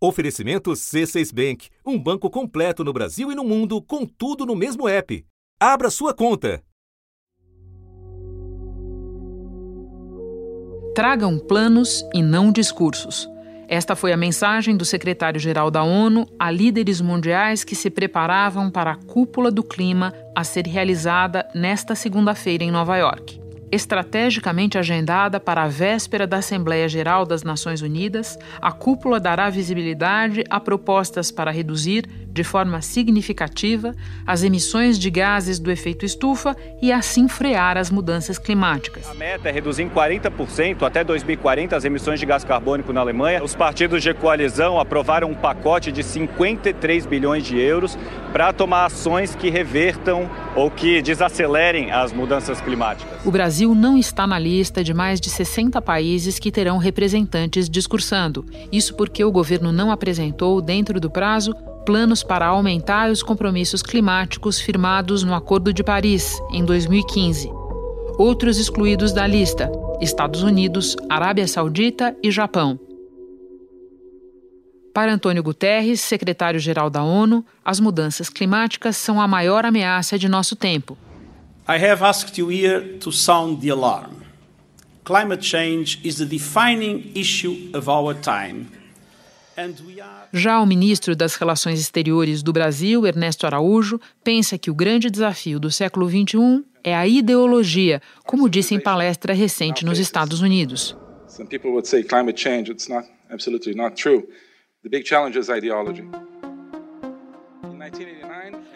Oferecimento C6 Bank, um banco completo no Brasil e no mundo, com tudo no mesmo app. Abra sua conta. Tragam planos e não discursos. Esta foi a mensagem do secretário-geral da ONU a líderes mundiais que se preparavam para a cúpula do clima a ser realizada nesta segunda-feira em Nova York estrategicamente agendada para a véspera da Assembleia Geral das Nações Unidas, a cúpula dará visibilidade a propostas para reduzir, de forma significativa, as emissões de gases do efeito estufa e assim frear as mudanças climáticas. A meta é reduzir em 40% até 2040 as emissões de gás carbônico na Alemanha. Os partidos de coalizão aprovaram um pacote de 53 bilhões de euros para tomar ações que revertam ou que desacelerem as mudanças climáticas. O Brasil não está na lista de mais de 60 países que terão representantes discursando. Isso porque o governo não apresentou, dentro do prazo, planos para aumentar os compromissos climáticos firmados no Acordo de Paris, em 2015. Outros excluídos da lista: Estados Unidos, Arábia Saudita e Japão. Para Antônio Guterres, secretário-geral da ONU, as mudanças climáticas são a maior ameaça de nosso tempo. I have asked you here to sound the alarm. Climate change is the defining issue of our time. Já o ministro das Relações Exteriores do Brasil, Ernesto Araújo, pensa que o grande desafio do século XXI é a ideologia, como disse em palestra recente nos Estados Unidos. Some people would say climate change, it's not absolutely not true. The big challenge is ideology.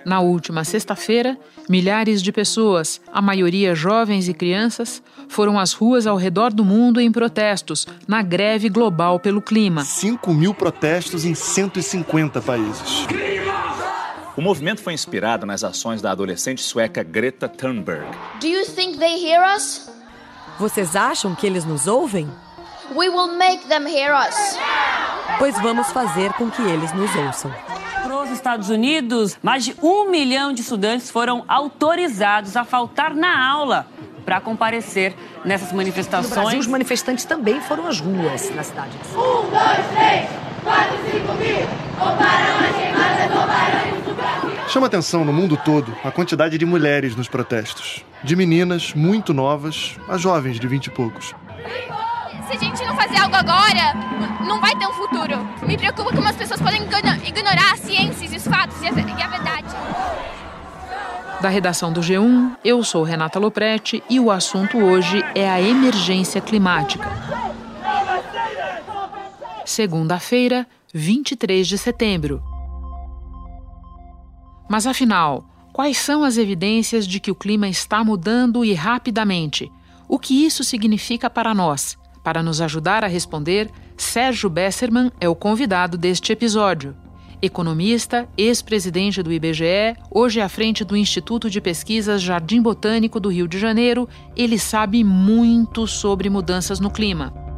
Na última sexta-feira, milhares de pessoas, a maioria jovens e crianças, foram às ruas ao redor do mundo em protestos, na greve global pelo clima. 5 mil protestos em 150 países. O movimento foi inspirado nas ações da adolescente sueca Greta Thunberg. Do you think they hear us? Vocês acham que eles nos ouvem? We will make them hear us pois vamos fazer com que eles nos ouçam. Para os Estados Unidos, mais de um milhão de estudantes foram autorizados a faltar na aula para comparecer nessas manifestações. No Brasil, os manifestantes também foram às ruas na cidade. Um, dois, três, quatro, cinco mil. Roubaram as queimadas, roubaram o Brasil. Chama atenção no mundo todo a quantidade de mulheres nos protestos. De meninas muito novas a jovens de vinte e poucos se a gente não fazer algo agora, não vai ter um futuro. Me preocupa como as pessoas podem ignorar as ciências, os fatos e a, e a verdade. Da redação do G1, eu sou Renata Loprete e o assunto hoje é a emergência climática. Segunda-feira, 23 de setembro. Mas afinal, quais são as evidências de que o clima está mudando e rapidamente? O que isso significa para nós? Para nos ajudar a responder, Sérgio Besserman é o convidado deste episódio. Economista, ex-presidente do IBGE, hoje à frente do Instituto de Pesquisas Jardim Botânico do Rio de Janeiro, ele sabe muito sobre mudanças no clima.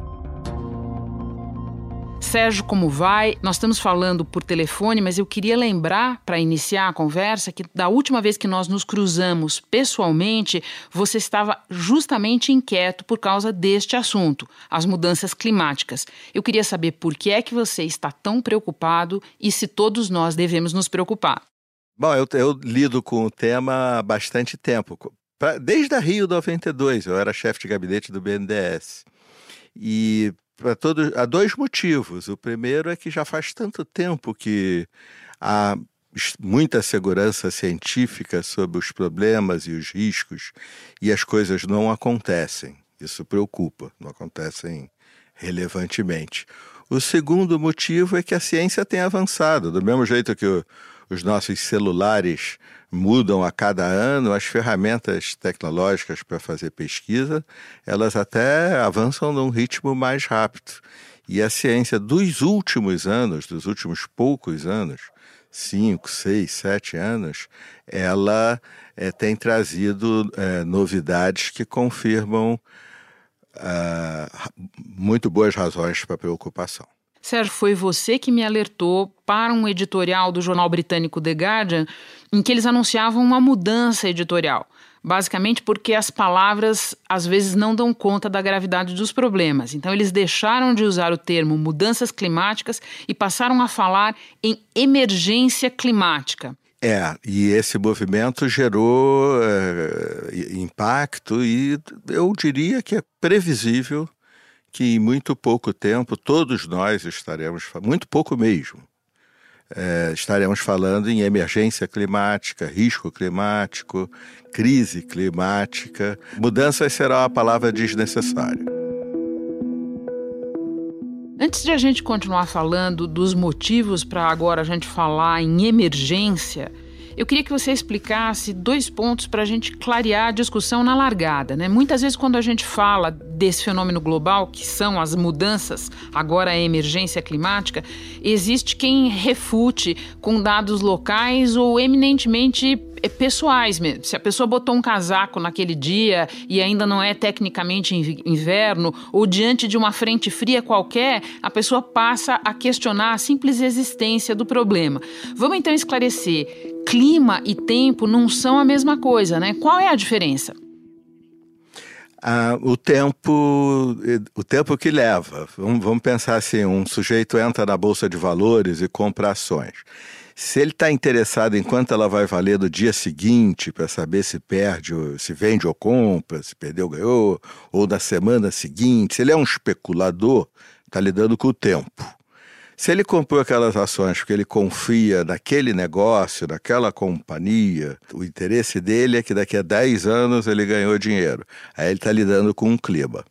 Sérgio, como vai? Nós estamos falando por telefone, mas eu queria lembrar, para iniciar a conversa, que da última vez que nós nos cruzamos pessoalmente, você estava justamente inquieto por causa deste assunto, as mudanças climáticas. Eu queria saber por que é que você está tão preocupado e se todos nós devemos nos preocupar. Bom, eu, eu lido com o tema há bastante tempo. Desde a Rio 92, eu era chefe de gabinete do BNDES. E para todos há dois motivos. O primeiro é que já faz tanto tempo que há muita segurança científica sobre os problemas e os riscos e as coisas não acontecem. Isso preocupa, não acontecem relevantemente. O segundo motivo é que a ciência tem avançado, do mesmo jeito que o, os nossos celulares mudam a cada ano, as ferramentas tecnológicas para fazer pesquisa, elas até avançam num ritmo mais rápido. E a ciência dos últimos anos, dos últimos poucos anos, cinco, seis, sete anos, ela é, tem trazido é, novidades que confirmam uh, muito boas razões para preocupação. Sérgio, foi você que me alertou para um editorial do jornal britânico The Guardian em que eles anunciavam uma mudança editorial. basicamente porque as palavras às vezes não dão conta da gravidade dos problemas. Então, eles deixaram de usar o termo mudanças climáticas e passaram a falar em emergência climática. É, e esse movimento gerou é, impacto e eu diria que é previsível que em muito pouco tempo todos nós estaremos, muito pouco mesmo, é, estaremos falando em emergência climática, risco climático, crise climática. Mudanças será uma palavra desnecessária. Antes de a gente continuar falando dos motivos para agora a gente falar em emergência, eu queria que você explicasse dois pontos para a gente clarear a discussão na largada. Né? Muitas vezes, quando a gente fala desse fenômeno global, que são as mudanças, agora a emergência climática, existe quem refute com dados locais ou eminentemente pessoais mesmo. Se a pessoa botou um casaco naquele dia e ainda não é tecnicamente inverno, ou diante de uma frente fria qualquer, a pessoa passa a questionar a simples existência do problema. Vamos então esclarecer clima e tempo não são a mesma coisa, né? Qual é a diferença? Ah, o tempo o tempo que leva. Vamos, vamos pensar assim: um sujeito entra na Bolsa de Valores e compra ações. Se ele está interessado em quanto ela vai valer no dia seguinte, para saber se perde, se vende ou compra, se perdeu ou ganhou, ou na semana seguinte, se ele é um especulador, está lidando com o tempo. Se ele comprou aquelas ações porque ele confia naquele negócio, naquela companhia, o interesse dele é que daqui a 10 anos ele ganhou dinheiro. Aí ele está lidando com um clima.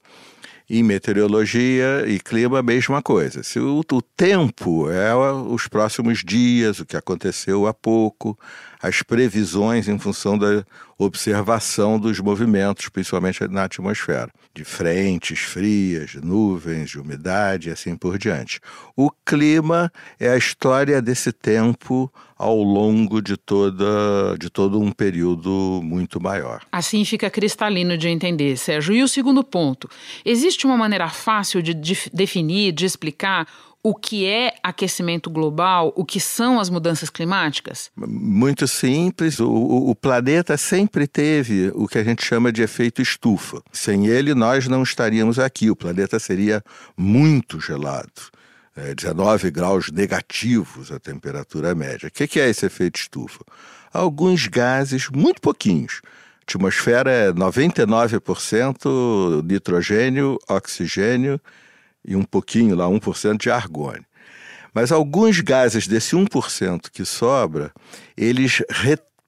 Em meteorologia e clima, a mesma coisa. Se o, o tempo é os próximos dias, o que aconteceu há pouco, as previsões em função da observação dos movimentos, principalmente na atmosfera, de frentes frias, nuvens, de umidade e assim por diante. O clima é a história desse tempo ao longo de, toda, de todo um período muito maior. Assim fica cristalino de entender, Sérgio. E o segundo ponto: existe uma maneira fácil de definir, de explicar o que é aquecimento global, o que são as mudanças climáticas? Muito simples. O, o, planeta sempre teve o que a gente chama de efeito estufa. Sem ele, nós não estaríamos aqui. O planeta seria muito gelado. É, 19 graus negativos a temperatura média. O que é esse efeito estufa? Alguns gases, muito pouquinhos. A atmosfera é 99% nitrogênio, oxigênio e um pouquinho lá, 1% de argônio. Mas alguns gases desse 1% que sobra, eles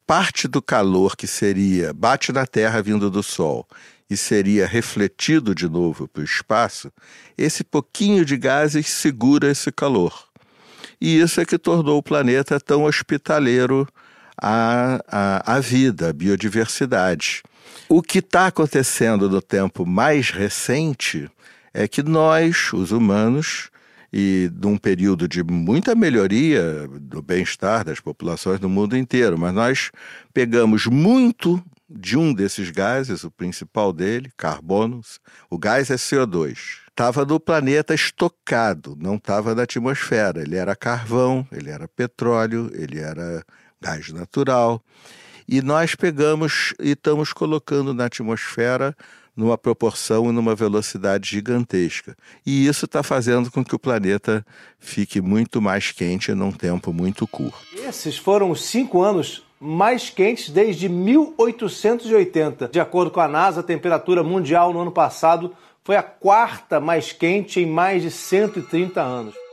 parte do calor que seria bate na Terra vindo do Sol e seria refletido de novo para o espaço, esse pouquinho de gases segura esse calor. E isso é que tornou o planeta tão hospitaleiro à, à, à vida, à biodiversidade. O que está acontecendo no tempo mais recente é que nós, os humanos, e num período de muita melhoria do bem-estar das populações no mundo inteiro, mas nós pegamos muito de um desses gases, o principal dele, carbono, o gás é CO2. Estava no planeta estocado, não estava na atmosfera. Ele era carvão, ele era petróleo, ele era gás natural. E nós pegamos e estamos colocando na atmosfera numa proporção e numa velocidade gigantesca. E isso está fazendo com que o planeta fique muito mais quente num tempo muito curto. Esses foram os cinco anos mais quentes desde 1880. De acordo com a NASA, a temperatura mundial no ano passado foi a quarta mais quente em mais de 130 anos.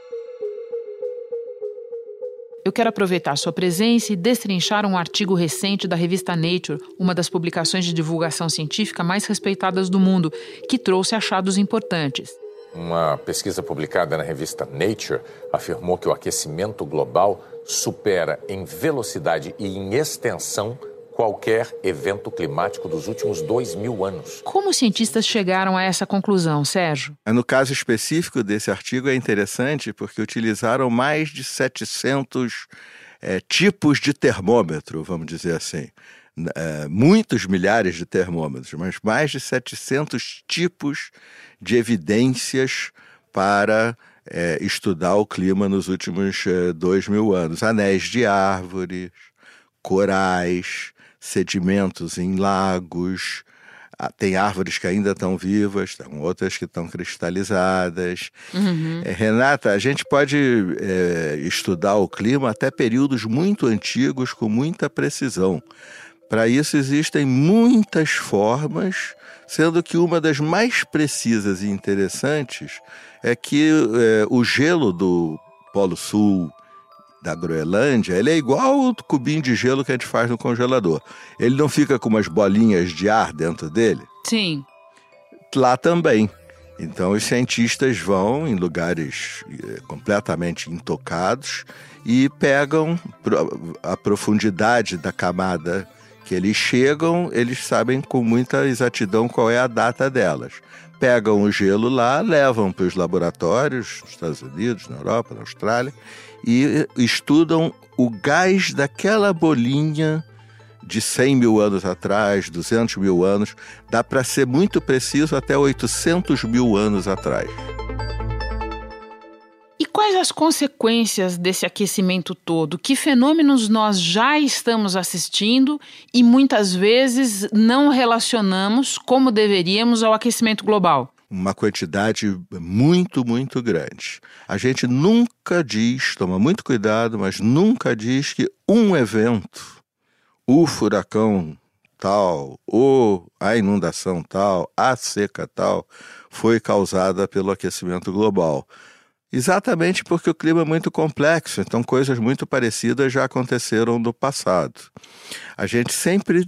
Eu quero aproveitar sua presença e destrinchar um artigo recente da revista Nature, uma das publicações de divulgação científica mais respeitadas do mundo, que trouxe achados importantes. Uma pesquisa publicada na revista Nature afirmou que o aquecimento global supera em velocidade e em extensão qualquer evento climático dos últimos dois mil anos. Como os cientistas chegaram a essa conclusão, Sérgio? No caso específico desse artigo é interessante porque utilizaram mais de 700 é, tipos de termômetro, vamos dizer assim. É, muitos milhares de termômetros, mas mais de 700 tipos de evidências para é, estudar o clima nos últimos é, dois mil anos. Anéis de árvores, corais, sedimentos em lagos, ah, tem árvores que ainda estão vivas, tem outras que estão cristalizadas. Uhum. É, Renata, a gente pode é, estudar o clima até períodos muito antigos com muita precisão. Para isso existem muitas formas, sendo que uma das mais precisas e interessantes é que é, o gelo do Polo Sul, da Groenlândia, ele é igual o cubinho de gelo que a gente faz no congelador. Ele não fica com umas bolinhas de ar dentro dele? Sim. Lá também. Então os cientistas vão em lugares eh, completamente intocados e pegam a profundidade da camada que eles chegam, eles sabem com muita exatidão qual é a data delas. Pegam o gelo lá, levam para os laboratórios, nos Estados Unidos, na Europa, na Austrália, e estudam o gás daquela bolinha de 100 mil anos atrás, 200 mil anos, dá para ser muito preciso até 800 mil anos atrás. E quais as consequências desse aquecimento todo? Que fenômenos nós já estamos assistindo e muitas vezes não relacionamos como deveríamos ao aquecimento global? Uma quantidade muito, muito grande. A gente nunca diz, toma muito cuidado, mas nunca diz que um evento, o furacão tal, ou a inundação tal, a seca tal, foi causada pelo aquecimento global. Exatamente porque o clima é muito complexo, então coisas muito parecidas já aconteceram no passado. A gente sempre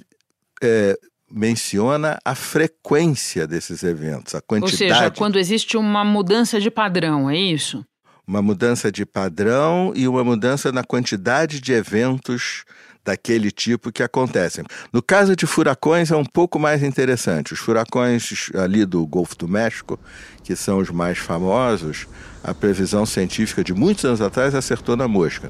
é, menciona a frequência desses eventos, a quantidade. Ou seja, quando existe uma mudança de padrão, é isso? Uma mudança de padrão e uma mudança na quantidade de eventos daquele tipo que acontecem. No caso de furacões é um pouco mais interessante. Os furacões ali do Golfo do México, que são os mais famosos, a previsão científica de muitos anos atrás acertou na mosca.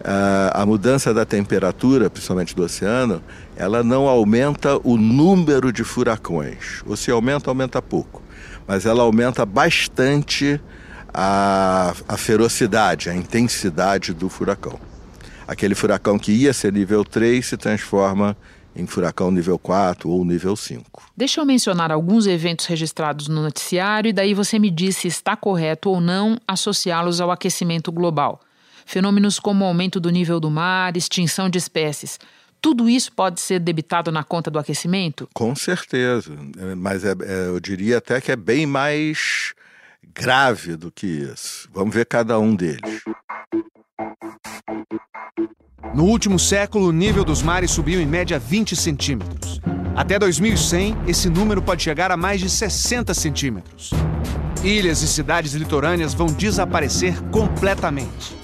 Uh, a mudança da temperatura, principalmente do oceano, ela não aumenta o número de furacões. Ou se aumenta, aumenta pouco. Mas ela aumenta bastante a, a ferocidade, a intensidade do furacão. Aquele furacão que ia ser nível 3 se transforma em furacão nível 4 ou nível 5. Deixa eu mencionar alguns eventos registrados no noticiário e daí você me diz se está correto ou não associá-los ao aquecimento global. Fenômenos como aumento do nível do mar, extinção de espécies. Tudo isso pode ser debitado na conta do aquecimento? Com certeza. É, mas é, é, eu diria até que é bem mais grave do que isso. Vamos ver cada um deles. No último século, o nível dos mares subiu em média 20 centímetros. Até 2100, esse número pode chegar a mais de 60 centímetros. Ilhas e cidades litorâneas vão desaparecer completamente.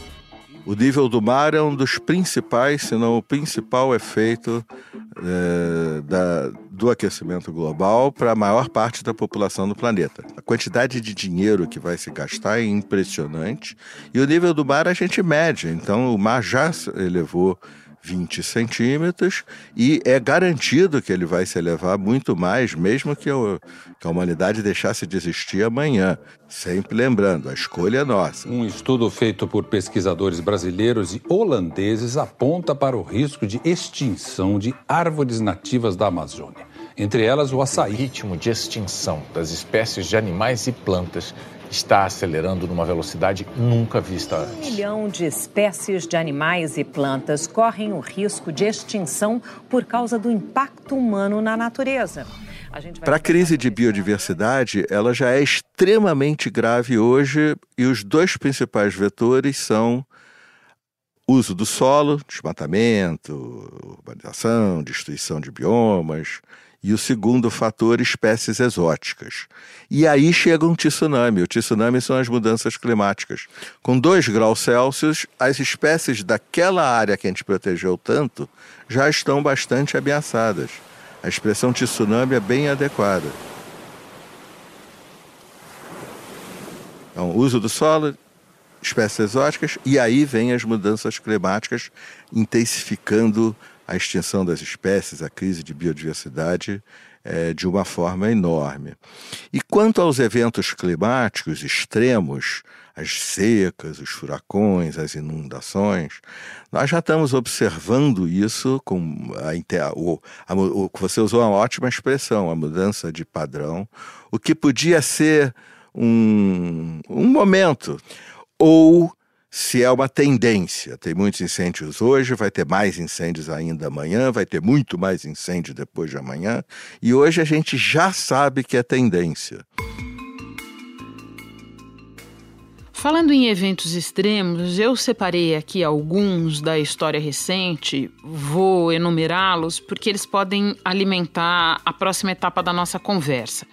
O nível do mar é um dos principais, se não o principal efeito é, da, do aquecimento global para a maior parte da população do planeta. A quantidade de dinheiro que vai se gastar é impressionante e o nível do mar a gente mede. Então, o mar já elevou 20 centímetros e é garantido que ele vai se elevar muito mais, mesmo que, o, que a humanidade deixasse de existir amanhã. Sempre lembrando, a escolha é nossa. Um estudo feito por pesquisadores brasileiros e holandeses aponta para o risco de extinção de árvores nativas da Amazônia, entre elas o açaí. O ritmo de extinção das espécies de animais e plantas está acelerando numa velocidade nunca vista antes. Um milhão de espécies de animais e plantas correm o risco de extinção por causa do impacto humano na natureza. Para a crise de biodiversidade, ela já é extremamente grave hoje e os dois principais vetores são uso do solo, desmatamento, urbanização, destruição de biomas, e o segundo fator, espécies exóticas. E aí chega um tsunami. O tsunami são as mudanças climáticas. Com 2 graus Celsius, as espécies daquela área que a gente protegeu tanto já estão bastante ameaçadas. A expressão tsunami é bem adequada. Então, uso do solo, espécies exóticas, e aí vem as mudanças climáticas intensificando a extinção das espécies, a crise de biodiversidade é, de uma forma enorme. E quanto aos eventos climáticos extremos, as secas, os furacões, as inundações, nós já estamos observando isso com a, o, a, o, você usou uma ótima expressão, a mudança de padrão, o que podia ser um, um momento ou se é uma tendência. Tem muitos incêndios hoje, vai ter mais incêndios ainda amanhã, vai ter muito mais incêndio depois de amanhã, e hoje a gente já sabe que é tendência. Falando em eventos extremos, eu separei aqui alguns da história recente, vou enumerá-los porque eles podem alimentar a próxima etapa da nossa conversa.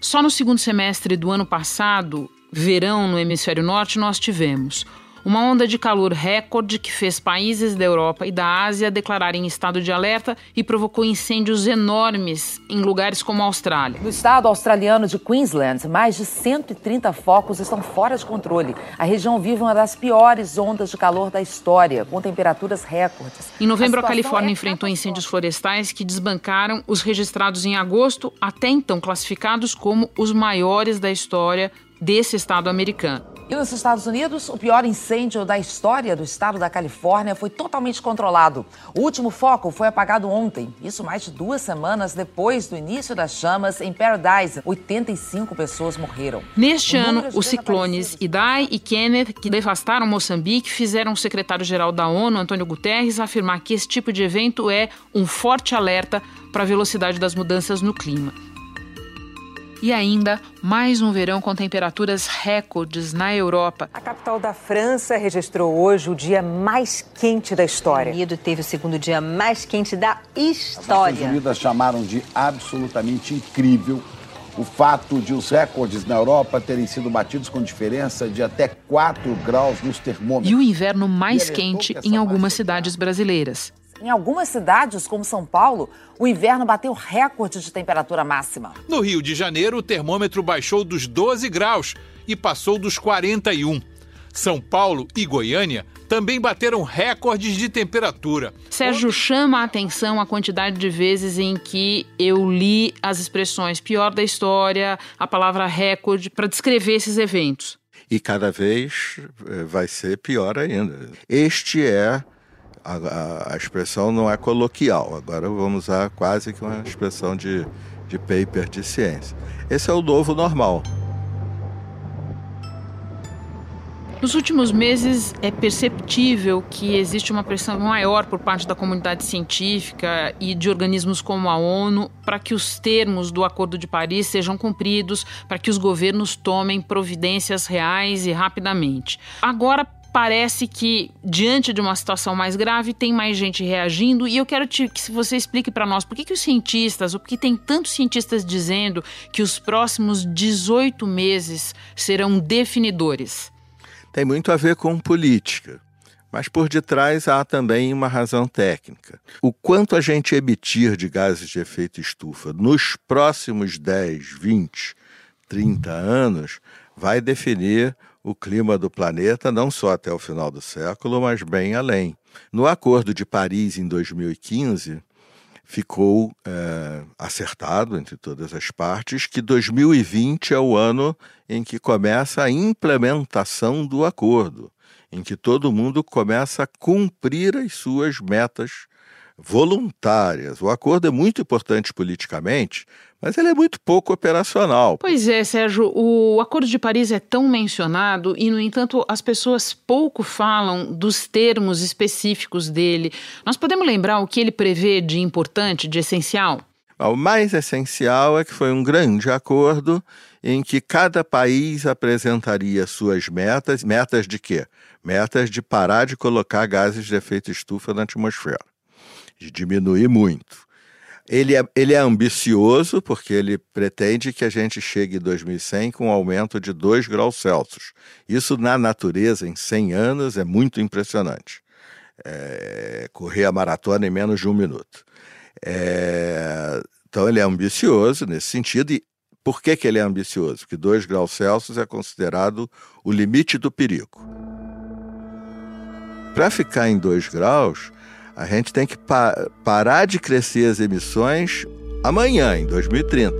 Só no segundo semestre do ano passado, verão no hemisfério norte, nós tivemos uma onda de calor recorde que fez países da Europa e da Ásia declararem estado de alerta e provocou incêndios enormes em lugares como a Austrália. No estado australiano de Queensland, mais de 130 focos estão fora de controle. A região vive uma das piores ondas de calor da história, com temperaturas recordes. Em novembro, a, a Califórnia é enfrentou incêndios florestais que desbancaram os registrados em agosto, até então classificados como os maiores da história desse estado americano. E nos Estados Unidos, o pior incêndio da história do estado da Califórnia foi totalmente controlado. O último foco foi apagado ontem, isso mais de duas semanas depois do início das chamas em Paradise. 85 pessoas morreram. Neste ano, os ciclones Idai e Kenneth, que devastaram Moçambique, fizeram o secretário-geral da ONU, Antônio Guterres, afirmar que esse tipo de evento é um forte alerta para a velocidade das mudanças no clima. E ainda mais um verão com temperaturas recordes na Europa. A capital da França registrou hoje o dia mais quente da história. O Unido teve o segundo dia mais quente da história. As Nações Unidas chamaram de absolutamente incrível o fato de os recordes na Europa terem sido batidos com diferença de até 4 graus nos termômetros. E o inverno mais quente em algumas cidades brasileiras. Em algumas cidades, como São Paulo, o inverno bateu recorde de temperatura máxima. No Rio de Janeiro, o termômetro baixou dos 12 graus e passou dos 41. São Paulo e Goiânia também bateram recordes de temperatura. Sérgio chama a atenção a quantidade de vezes em que eu li as expressões pior da história, a palavra recorde, para descrever esses eventos. E cada vez eh, vai ser pior ainda. Este é a, a, expressão não é coloquial, agora vamos usar quase que uma expressão de, de paper de ciência. Esse é o novo normal. Nos últimos meses, é perceptível que existe uma pressão maior por parte da comunidade científica e de organismos como a ONU para que os termos do Acordo de Paris sejam cumpridos, para que os governos tomem providências reais e rapidamente. Agora, parece que, diante de uma situação mais grave, tem mais gente reagindo. E eu quero te, que você explique para nós por que, que os cientistas, ou por que tem tantos cientistas dizendo que os próximos 18 meses serão definidores. Tem muito a ver com política. Mas por detrás há também uma razão técnica. O quanto a gente emitir de gases de efeito estufa nos próximos 10, 20, 30 anos vai definir o clima do planeta não só até o final do século, mas bem além. No Acordo de Paris, em 2015, ficou é, acertado entre todas as partes que 2020 é o ano em que começa a implementação do acordo, em que todo mundo começa a cumprir as suas metas voluntárias. O acordo é muito importante politicamente, mas ele é muito pouco operacional. Pois é, Sérgio, o Acordo de Paris é tão mencionado e, no entanto, as pessoas pouco falam dos termos específicos dele. Nós podemos lembrar o que ele prevê de importante, de essencial? O mais essencial é que foi um grande acordo em que cada país apresentaria suas metas. Metas de quê? Metas de parar de colocar gases de efeito estufa na atmosfera de diminuir muito. Ele é, ele é ambicioso porque ele pretende que a gente chegue em 2100 com um aumento de 2 graus Celsius. Isso na natureza, em 100 anos, é muito impressionante. É, correr a maratona em menos de um minuto. É, então ele é ambicioso nesse sentido. E por que, que ele é ambicioso? Porque 2 graus Celsius é considerado o limite do perigo. Para ficar em 2 graus, a gente tem que pa parar de crescer as emissões amanhã, em 2030.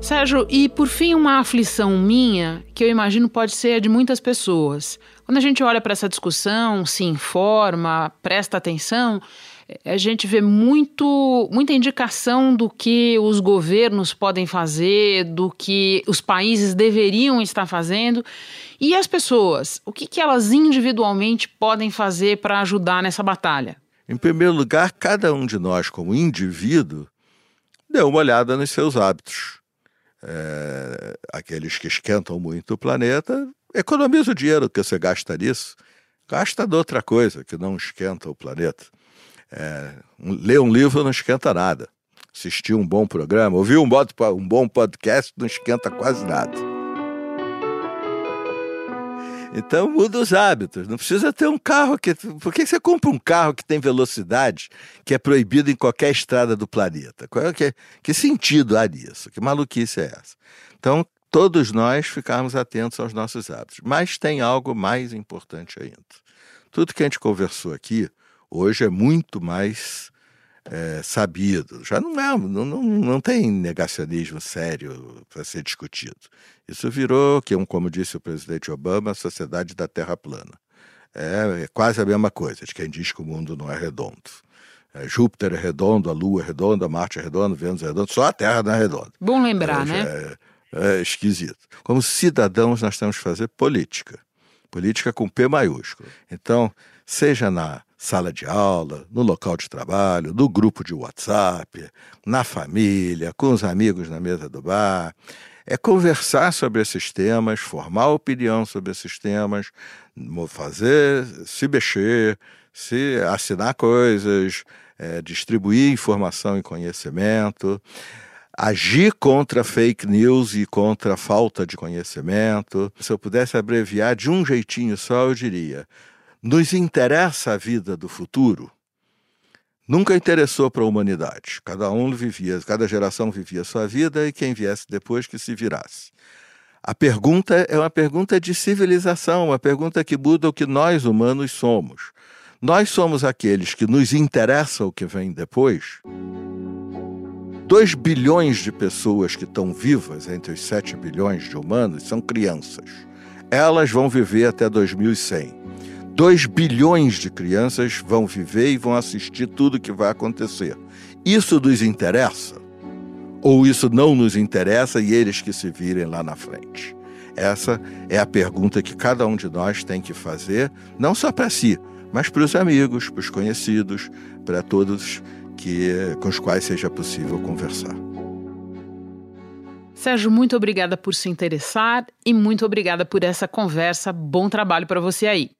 Sérgio, e por fim, uma aflição minha, que eu imagino pode ser a de muitas pessoas. Quando a gente olha para essa discussão, se informa, presta atenção, a gente vê muito, muita indicação do que os governos podem fazer, do que os países deveriam estar fazendo. E as pessoas, o que, que elas individualmente podem fazer para ajudar nessa batalha? Em primeiro lugar, cada um de nós, como indivíduo, dê uma olhada nos seus hábitos é, aqueles que esquentam muito o planeta, economiza o dinheiro que você gasta nisso, gasta de outra coisa que não esquenta o planeta. É, ler um livro não esquenta nada. Assistir um bom programa, ouvir um, um bom podcast não esquenta quase nada. Então muda os hábitos. Não precisa ter um carro que. Por que você compra um carro que tem velocidade que é proibido em qualquer estrada do planeta? Qual é, que, que sentido há nisso? Que maluquice é essa? Então, todos nós ficarmos atentos aos nossos hábitos. Mas tem algo mais importante ainda. Tudo que a gente conversou aqui hoje é muito mais é, sabido. Já não é, não, não, não tem negacionismo sério para ser discutido. Isso virou, que como disse o presidente Obama, a sociedade da Terra plana. É, é quase a mesma coisa de quem diz que o mundo não é redondo. É, Júpiter é redondo, a Lua é redonda, Marte é redondo, Vênus é redondo, só a Terra não é redonda. Bom lembrar, é, né? É, é esquisito. Como cidadãos, nós temos que fazer política. Política com P maiúsculo. Então, seja na sala de aula, no local de trabalho, no grupo de WhatsApp, na família, com os amigos na mesa do bar. É conversar sobre esses temas, formar opinião sobre esses temas, fazer, se mexer, se assinar coisas, é, distribuir informação e conhecimento, agir contra fake news e contra falta de conhecimento. Se eu pudesse abreviar de um jeitinho só, eu diria: nos interessa a vida do futuro, nunca interessou para a humanidade. Cada um vivia, cada geração vivia sua vida e quem viesse depois que se virasse. A pergunta é uma pergunta de civilização, uma pergunta que muda o que nós humanos somos. Nós somos aqueles que nos interessa o que vem depois. 2 bilhões de pessoas que estão vivas entre os 7 bilhões de humanos são crianças. Elas vão viver até 2100. 2 bilhões de crianças vão viver e vão assistir tudo que vai acontecer. Isso nos interessa? Ou isso não nos interessa e eles que se virem lá na frente? Essa é a pergunta que cada um de nós tem que fazer, não só para si, mas para os amigos, para os conhecidos, para todos que, com os quais seja possível conversar. Sérgio, muito obrigada por se interessar e muito obrigada por essa conversa. Bom trabalho para você aí.